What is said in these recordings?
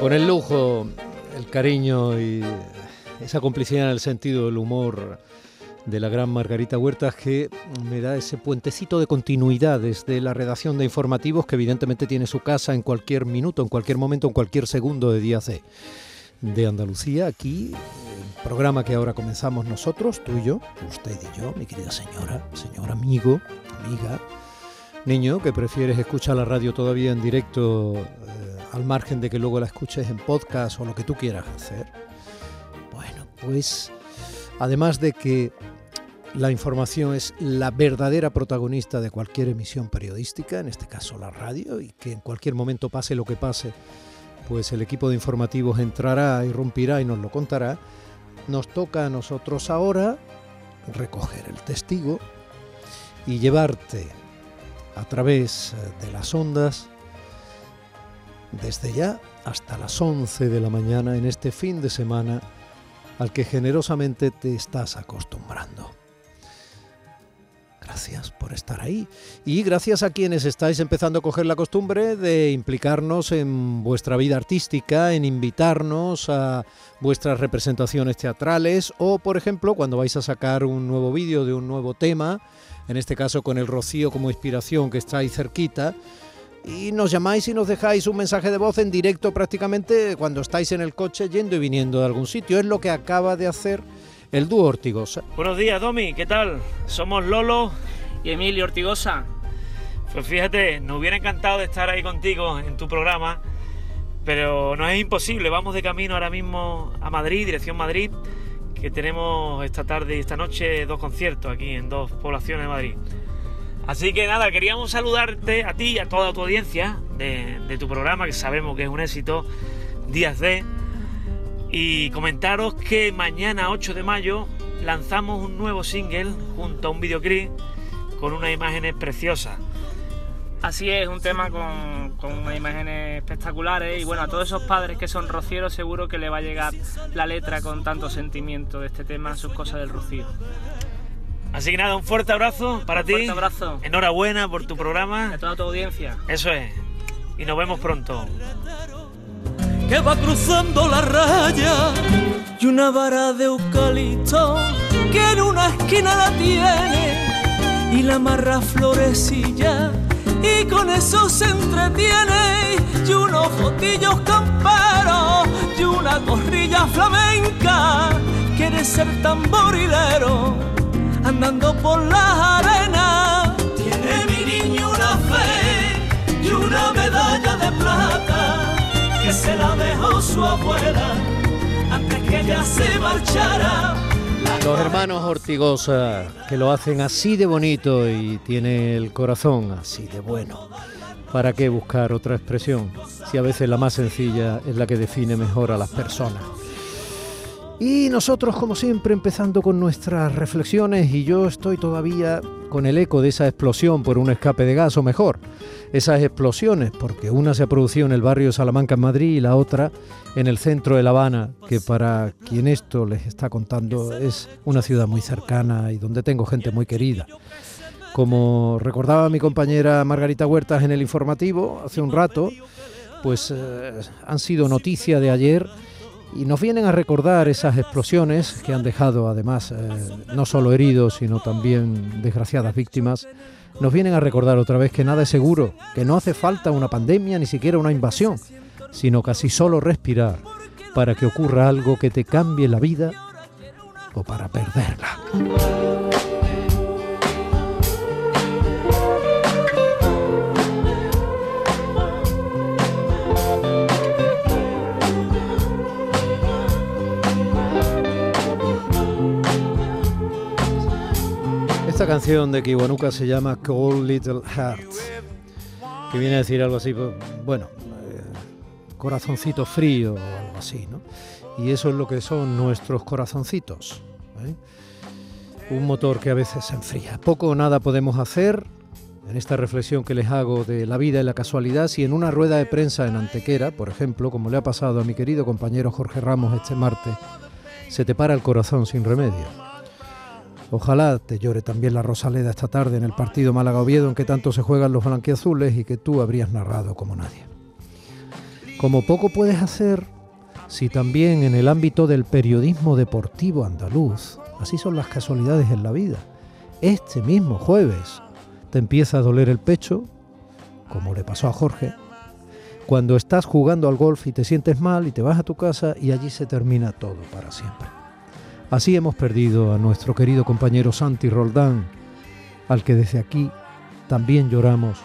Con el lujo, el cariño y esa complicidad en el sentido del humor de la gran Margarita Huertas que me da ese puentecito de continuidad desde la redacción de informativos que evidentemente tiene su casa en cualquier minuto, en cualquier momento, en cualquier segundo de día C de Andalucía, aquí, el programa que ahora comenzamos nosotros, tú y yo, usted y yo, mi querida señora, señor amigo, amiga, niño, que prefieres escuchar la radio todavía en directo al margen de que luego la escuches en podcast o lo que tú quieras hacer. Bueno, pues además de que la información es la verdadera protagonista de cualquier emisión periodística, en este caso la radio, y que en cualquier momento pase lo que pase, pues el equipo de informativos entrará, irrumpirá y nos lo contará. Nos toca a nosotros ahora recoger el testigo y llevarte a través de las ondas desde ya hasta las 11 de la mañana en este fin de semana al que generosamente te estás acostumbrando. Gracias por estar ahí y gracias a quienes estáis empezando a coger la costumbre de implicarnos en vuestra vida artística, en invitarnos a vuestras representaciones teatrales o, por ejemplo, cuando vais a sacar un nuevo vídeo de un nuevo tema, en este caso con el Rocío como inspiración que está ahí cerquita, y nos llamáis y nos dejáis un mensaje de voz en directo prácticamente cuando estáis en el coche yendo y viniendo de algún sitio. Es lo que acaba de hacer el dúo Ortigosa. Buenos días, Domi, ¿qué tal? Somos Lolo y Emilio Ortigosa. Pues fíjate, nos hubiera encantado de estar ahí contigo en tu programa, pero no es imposible. Vamos de camino ahora mismo a Madrid, dirección Madrid, que tenemos esta tarde y esta noche dos conciertos aquí en dos poblaciones de Madrid. Así que nada, queríamos saludarte a ti y a toda tu audiencia de, tu programa, que sabemos que es un éxito, Días de, y comentaros que mañana 8 de mayo lanzamos un nuevo single junto a un videoclip con unas imágenes preciosas. Así es, un tema con, con, unas imágenes espectaculares y bueno, a todos esos padres que son rocieros seguro que le va a llegar la letra con tanto sentimiento de este tema, sus cosas del rocío. Así que nada, un fuerte abrazo para un ti. Fuerte abrazo. Enhorabuena por tu programa. A toda tu audiencia. Eso es. Y nos vemos pronto. Que va cruzando la raya y una vara de eucalipto que en una esquina la tiene y la amarra florecilla y con eso se entretiene y unos botillos camperos y una gorrilla flamenca quiere ser tamborilero andando por la arena tiene mi niño una fe y una medalla de plata que se la dejó su abuela antes que ella se marchara los hermanos Ortigosa, que lo hacen así de bonito y tiene el corazón así de bueno. ¿Para qué buscar otra expresión? Si a veces la más sencilla es la que define mejor a las personas. Y nosotros, como siempre, empezando con nuestras reflexiones, y yo estoy todavía con el eco de esa explosión por un escape de gas, o mejor, esas explosiones, porque una se ha producido en el barrio Salamanca, en Madrid, y la otra en el centro de La Habana, que para quien esto les está contando es una ciudad muy cercana y donde tengo gente muy querida. Como recordaba mi compañera Margarita Huertas en el informativo hace un rato, pues eh, han sido noticia de ayer y nos vienen a recordar esas explosiones que han dejado además eh, no solo heridos, sino también desgraciadas víctimas. Nos vienen a recordar otra vez que nada es seguro, que no hace falta una pandemia ni siquiera una invasión, sino casi solo respirar para que ocurra algo que te cambie la vida o para perderla. Esta canción de Kiwanuka se llama Cold Little Heart, que viene a decir algo así, bueno, eh, corazoncito frío o algo así, ¿no? Y eso es lo que son nuestros corazoncitos. ¿eh? Un motor que a veces se enfría. Poco o nada podemos hacer en esta reflexión que les hago de la vida y la casualidad si en una rueda de prensa en Antequera, por ejemplo, como le ha pasado a mi querido compañero Jorge Ramos este martes, se te para el corazón sin remedio. Ojalá te llore también la Rosaleda esta tarde en el partido Málaga-Oviedo en que tanto se juegan los blanquiazules y que tú habrías narrado como nadie. como poco puedes hacer si también en el ámbito del periodismo deportivo andaluz, así son las casualidades en la vida, este mismo jueves te empieza a doler el pecho, como le pasó a Jorge, cuando estás jugando al golf y te sientes mal y te vas a tu casa y allí se termina todo para siempre. Así hemos perdido a nuestro querido compañero Santi Roldán, al que desde aquí también lloramos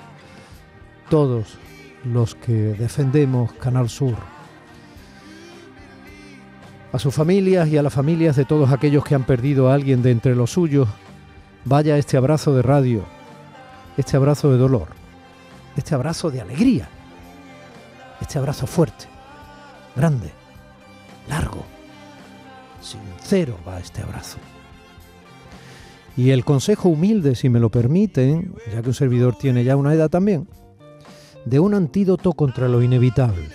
todos los que defendemos Canal Sur. A sus familias y a las familias de todos aquellos que han perdido a alguien de entre los suyos, vaya este abrazo de radio, este abrazo de dolor, este abrazo de alegría, este abrazo fuerte, grande, largo, sincero va este abrazo. Y el consejo humilde, si me lo permiten, ya que un servidor tiene ya una edad también, de un antídoto contra lo inevitable.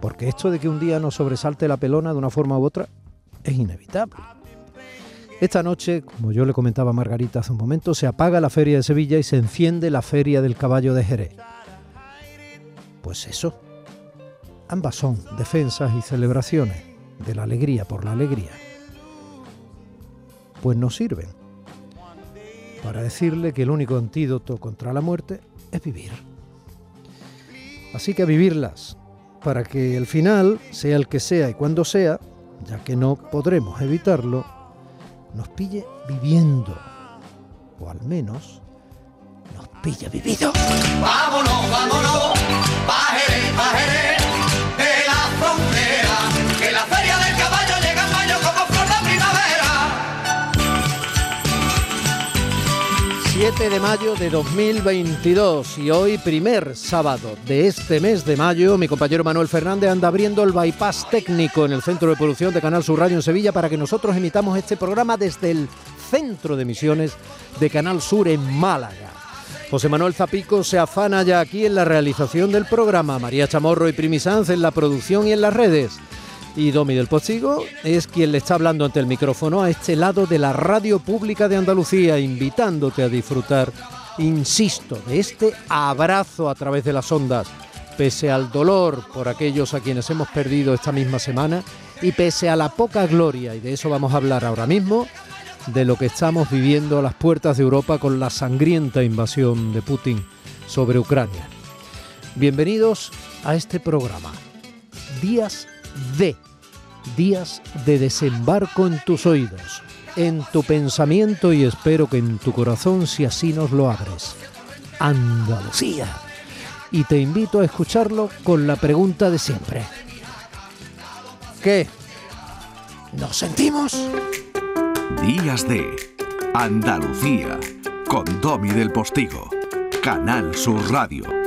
Porque esto de que un día nos sobresalte la pelona de una forma u otra es inevitable. Esta noche, como yo le comentaba a Margarita hace un momento, se apaga la feria de Sevilla y se enciende la feria del caballo de Jerez. Pues eso. Ambas son defensas y celebraciones de la alegría por la alegría. Pues nos sirven para decirle que el único antídoto contra la muerte es vivir. Así que a vivirlas, para que el final, sea el que sea y cuando sea, ya que no podremos evitarlo, nos pille viviendo, o al menos nos pille vivido. Vámonos, vámonos, 7 de mayo de 2022 y hoy primer sábado de este mes de mayo mi compañero Manuel Fernández anda abriendo el bypass técnico en el centro de producción de Canal Sur Radio en Sevilla para que nosotros emitamos este programa desde el centro de emisiones de Canal Sur en Málaga. José Manuel Zapico se afana ya aquí en la realización del programa, María Chamorro y Primi Sanz en la producción y en las redes. Y Domi del Postigo es quien le está hablando ante el micrófono a este lado de la radio pública de Andalucía, invitándote a disfrutar, insisto, de este abrazo a través de las ondas, pese al dolor por aquellos a quienes hemos perdido esta misma semana y pese a la poca gloria, y de eso vamos a hablar ahora mismo, de lo que estamos viviendo a las puertas de Europa con la sangrienta invasión de Putin sobre Ucrania. Bienvenidos a este programa. Días de, días de desembarco en tus oídos, en tu pensamiento y espero que en tu corazón si así nos lo abres. Andalucía. Y te invito a escucharlo con la pregunta de siempre. ¿Qué? ¿Nos sentimos? Días de Andalucía con Domi del Postigo, Canal Sur Radio.